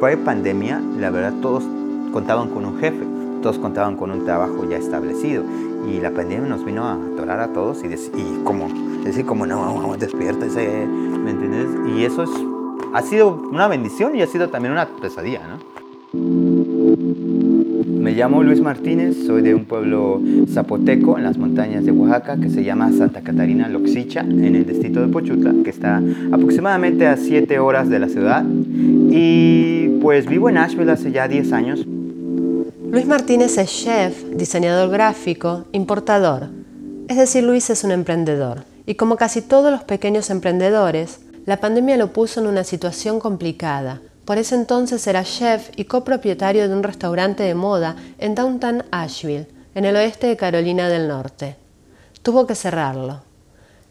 pre-pandemia, la verdad, todos contaban con un jefe, todos contaban con un trabajo ya establecido. Y la pandemia nos vino a atorar a todos y, decir, y como, decir, como no, despiértese, ¿me entiendes? Y eso es, ha sido una bendición y ha sido también una pesadilla, ¿no? Me llamo Luis Martínez, soy de un pueblo zapoteco en las montañas de Oaxaca que se llama Santa Catarina Loxicha, en el distrito de Pochutla, que está aproximadamente a 7 horas de la ciudad. Y pues vivo en Asheville hace ya 10 años. Luis Martínez es chef, diseñador gráfico, importador. Es decir, Luis es un emprendedor. Y como casi todos los pequeños emprendedores, la pandemia lo puso en una situación complicada por ese entonces era chef y copropietario de un restaurante de moda en Downtown Asheville, en el oeste de Carolina del Norte. Tuvo que cerrarlo.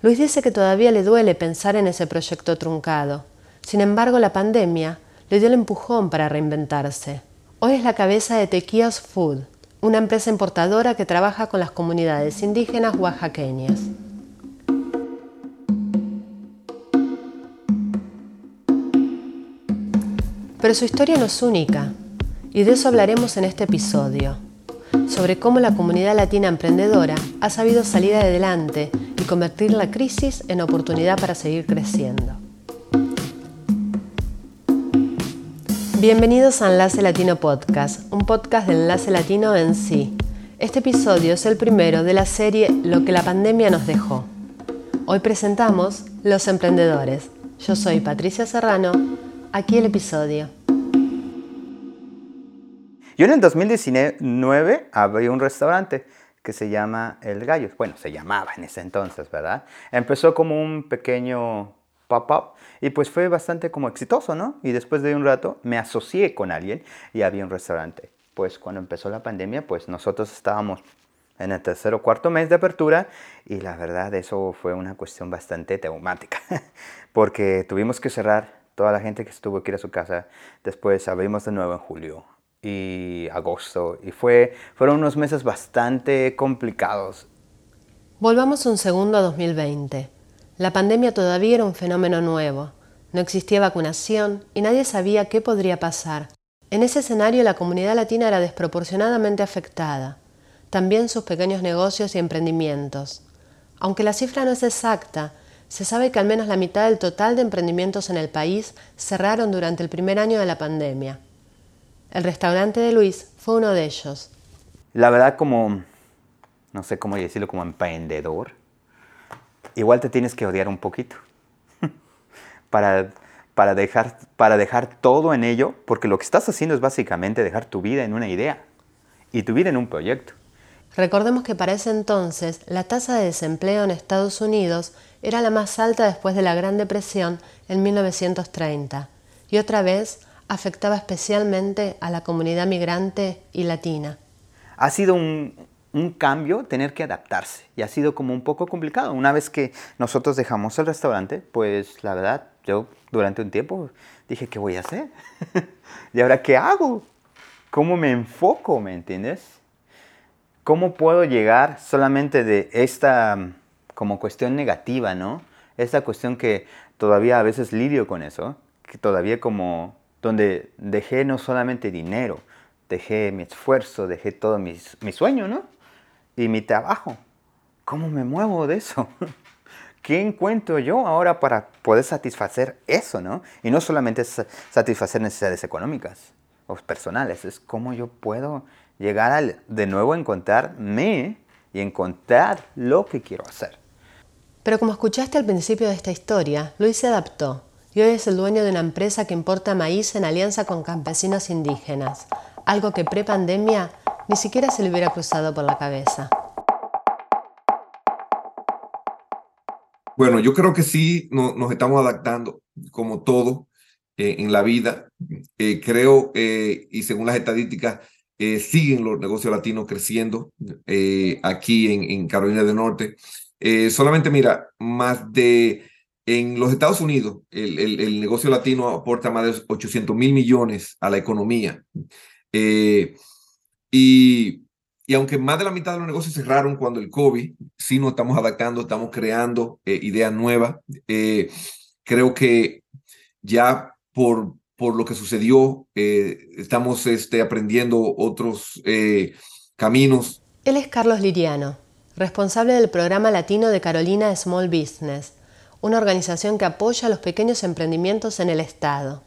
Luis dice que todavía le duele pensar en ese proyecto truncado. Sin embargo, la pandemia le dio el empujón para reinventarse. Hoy es la cabeza de Tequías Food, una empresa importadora que trabaja con las comunidades indígenas oaxaqueñas. Pero su historia no es única, y de eso hablaremos en este episodio, sobre cómo la comunidad latina emprendedora ha sabido salir adelante y convertir la crisis en oportunidad para seguir creciendo. Bienvenidos a Enlace Latino Podcast, un podcast de Enlace Latino en sí. Este episodio es el primero de la serie Lo que la pandemia nos dejó. Hoy presentamos Los Emprendedores. Yo soy Patricia Serrano Aquí el episodio. Yo en el 2019 abrí un restaurante que se llama El Gallo. Bueno, se llamaba en ese entonces, ¿verdad? Empezó como un pequeño pop-up y pues fue bastante como exitoso, ¿no? Y después de un rato me asocié con alguien y había un restaurante. Pues cuando empezó la pandemia, pues nosotros estábamos en el tercer o cuarto mes de apertura y la verdad eso fue una cuestión bastante traumática porque tuvimos que cerrar toda la gente que estuvo aquí a su casa. Después abrimos de nuevo en julio y agosto y fue, fueron unos meses bastante complicados. Volvamos un segundo a 2020. La pandemia todavía era un fenómeno nuevo. No existía vacunación y nadie sabía qué podría pasar. En ese escenario la comunidad latina era desproporcionadamente afectada. También sus pequeños negocios y emprendimientos. Aunque la cifra no es exacta, se sabe que al menos la mitad del total de emprendimientos en el país cerraron durante el primer año de la pandemia. El restaurante de Luis fue uno de ellos. La verdad como, no sé cómo decirlo, como emprendedor, igual te tienes que odiar un poquito para, para, dejar, para dejar todo en ello, porque lo que estás haciendo es básicamente dejar tu vida en una idea y tu vida en un proyecto. Recordemos que para ese entonces la tasa de desempleo en Estados Unidos era la más alta después de la Gran Depresión en 1930 y otra vez afectaba especialmente a la comunidad migrante y latina. Ha sido un, cambio tener que adaptarse y ha sido como un poco complicado. Una vez que nosotros dejamos el restaurante, pues la verdad, yo durante un tiempo dije, ¿qué voy a hacer? ¿Y ahora qué hago? ¿Cómo me enfoco? ¿Me entiendes? ¿Cómo puedo llegar solamente de esta como cuestión negativa, ¿no? Esa cuestión que todavía a veces lidio con eso, que todavía como donde dejé no solamente dinero, dejé mi esfuerzo, dejé todo mi, mi sueño, ¿no? Y mi trabajo. ¿Cómo me muevo de eso? ¿Qué encuentro yo ahora para poder satisfacer eso, ¿no? Y no solamente satisfacer necesidades económicas o personales, es cómo yo puedo llegar a de nuevo a encontrarme y encontrar lo que quiero hacer. Pero como escuchaste al principio de esta historia, Luis se adaptó y hoy es el dueño de una empresa que importa maíz en alianza con campesinos indígenas, algo que pre-pandemia ni siquiera se le hubiera cruzado por la cabeza. Bueno, yo creo que sí nos estamos adaptando, como todo eh, en la vida. Eh, creo, eh, y según las estadísticas, siguen los negocios latinos creciendo aquí en, Carolina del Norte. Eh, solamente mira, más de, en los Estados Unidos, el, el, negocio latino aporta más de 800 mil millones a la economía. Eh, y, y, aunque más de la mitad de los negocios cerraron cuando el COVID, sí nos estamos adaptando, estamos creando eh, ideas nuevas. creo que ya por, por lo que sucedió, eh, estamos este, aprendiendo otros eh, caminos. Él es Carlos Liriano, responsable del programa latino de Carolina Small Business, una organización que apoya a los pequeños emprendimientos en el Estado.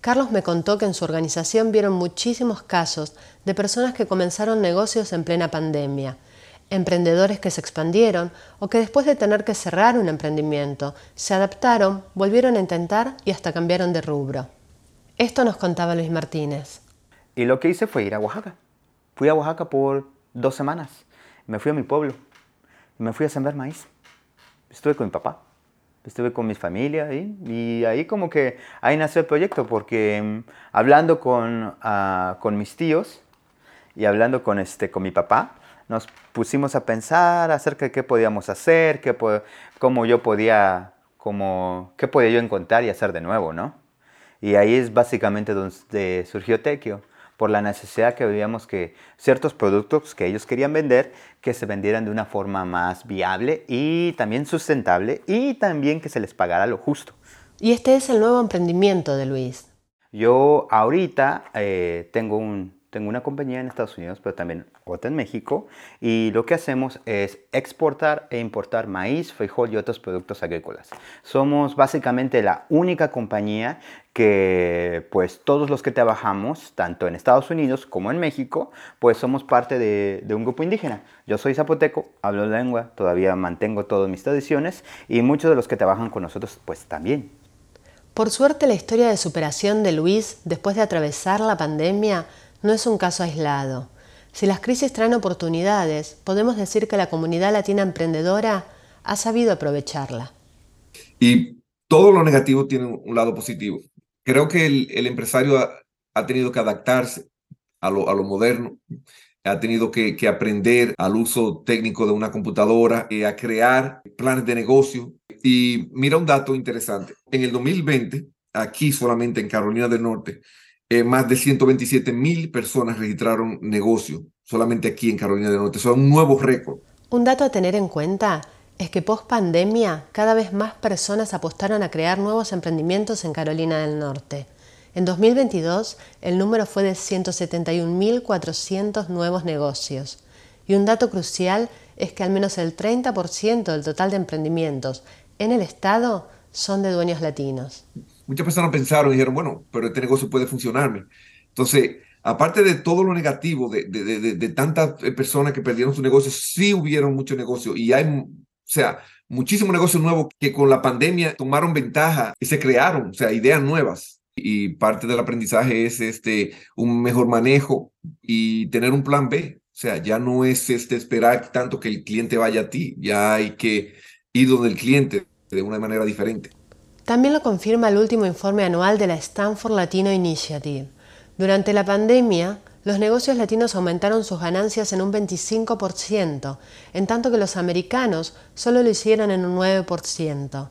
Carlos me contó que en su organización vieron muchísimos casos de personas que comenzaron negocios en plena pandemia, emprendedores que se expandieron o que después de tener que cerrar un emprendimiento, se adaptaron, volvieron a intentar y hasta cambiaron de rubro. Esto nos contaba Luis Martínez. Y lo que hice fue ir a Oaxaca. Fui a Oaxaca por dos semanas. Me fui a mi pueblo. Me fui a sembrar maíz. Estuve con mi papá. Estuve con mi familia. Y ahí como que ahí nació el proyecto. Porque mm, hablando con, ah, con mis tíos y hablando con, este, con mi papá, nos pusimos a pensar acerca de qué podíamos hacer, qué, cómo yo podía, cómo, qué podía yo encontrar y hacer de nuevo, ¿no? Y ahí es básicamente donde surgió Tequio, por la necesidad que veíamos que ciertos productos que ellos querían vender, que se vendieran de una forma más viable y también sustentable y también que se les pagara lo justo. Y este es el nuevo emprendimiento de Luis. Yo ahorita eh, tengo un, tengo una compañía en Estados Unidos, pero también otra en México, y lo que hacemos es exportar e importar maíz, frijol y otros productos agrícolas. Somos básicamente la única compañía que, pues, todos los que trabajamos, tanto en Estados Unidos como en México, pues somos parte de, de un grupo indígena. Yo soy zapoteco, hablo lengua, todavía mantengo todas mis tradiciones, y muchos de los que trabajan con nosotros, pues también. Por suerte, la historia de superación de Luis después de atravesar la pandemia no es un caso aislado. Si las crisis traen oportunidades, podemos decir que la comunidad latina emprendedora ha sabido aprovecharla. Y todo lo negativo tiene un lado positivo. Creo que el, empresario ha, tenido que adaptarse a lo, moderno, ha tenido que, aprender al uso técnico de una computadora, y a crear planes de negocio. Y mira un dato interesante. En el 2020, aquí solamente en Carolina del Norte, eh, más de 127 mil personas registraron negocio solamente aquí en Carolina del Norte. Eso es un nuevo récord. Un dato a tener en cuenta es que post pandemia cada vez más personas apostaron a crear nuevos emprendimientos en Carolina del Norte. En 2022 el número fue de 171.400 nuevos negocios. Y un dato crucial es que al menos el 30% del total de emprendimientos en el estado son de dueños latinos muchas personas pensaron y dijeron, bueno, pero este negocio puede funcionarme. Entonces, aparte de todo lo negativo, de, de, de, tantas eh, personas que perdieron su negocio, sí hubieron muchos negocios y hay, o sea, muchísimos negocios nuevos que con la pandemia tomaron ventaja y se crearon, o sea, ideas nuevas. Y parte del aprendizaje es este, un mejor manejo y tener un plan B. O sea, ya no es este, esperar tanto que el cliente vaya a ti, ya hay que ir donde el cliente de una manera diferente. También lo confirma el último informe anual de la Stanford Latino Initiative. Durante la pandemia, los negocios latinos aumentaron sus ganancias en un 25%, en tanto que los americanos solo lo hicieron en un 9%.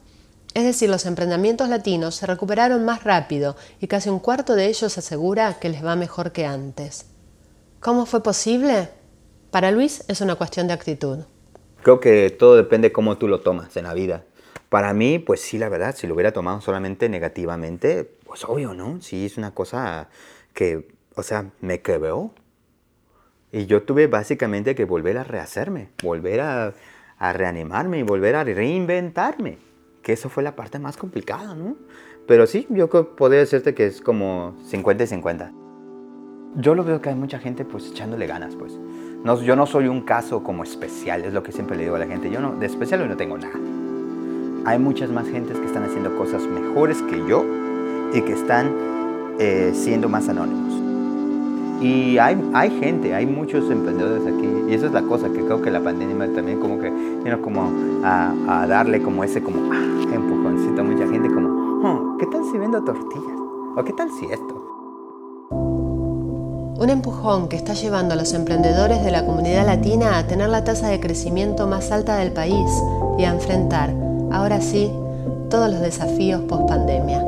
Es decir, los emprendimientos latinos se recuperaron más rápido y casi un cuarto de ellos asegura que les va mejor que antes. ¿Cómo fue posible? Para Luis es una cuestión de actitud. Creo que todo depende cómo tú lo tomas en la vida. Para mí, pues sí, la verdad, si lo hubiera tomado solamente negativamente, pues obvio, ¿no? Sí, es una cosa que, o sea, me quebró. Y yo tuve básicamente que volver a rehacerme, volver a, a reanimarme y volver a reinventarme. Que eso fue la parte más complicada, ¿no? Pero sí, yo podría decirte que es como 50 y 50. Yo lo veo que hay mucha gente pues echándole ganas, pues. No, yo no soy un caso como especial, es lo que siempre le digo a la gente. Yo no, de especial no tengo nada hay muchas más gentes que están haciendo cosas mejores que yo y que están eh, siendo más anónimos. Y hay, gente, hay muchos emprendedores aquí, y esa es la cosa que creo que la pandemia también como que vino como a, darle como ese como ah, empujoncito a mucha gente como, oh, ¿qué tal si vendo tortillas? ¿O qué tal si esto? Un empujón que está llevando a los emprendedores de la comunidad latina a tener la tasa de crecimiento más alta del país y a enfrentar ahora sí, todos los desafíos post pandemia.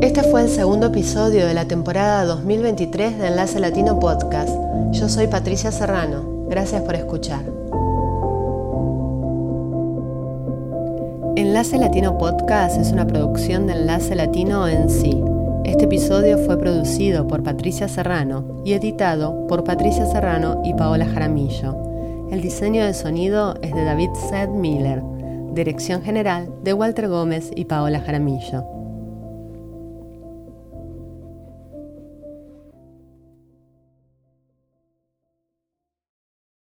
Este fue el segundo episodio de la temporada 2023 de Enlace Latino Podcast. Yo soy Patricia Serrano. Gracias por escuchar. Enlace Latino Podcast es una producción de Enlace Latino en sí. Este episodio fue producido por Patricia Serrano y editado por Patricia Serrano y Paola Jaramillo. El diseño de sonido es de David Seth Miller. Dirección general de Walter Gómez y Paola Jaramillo.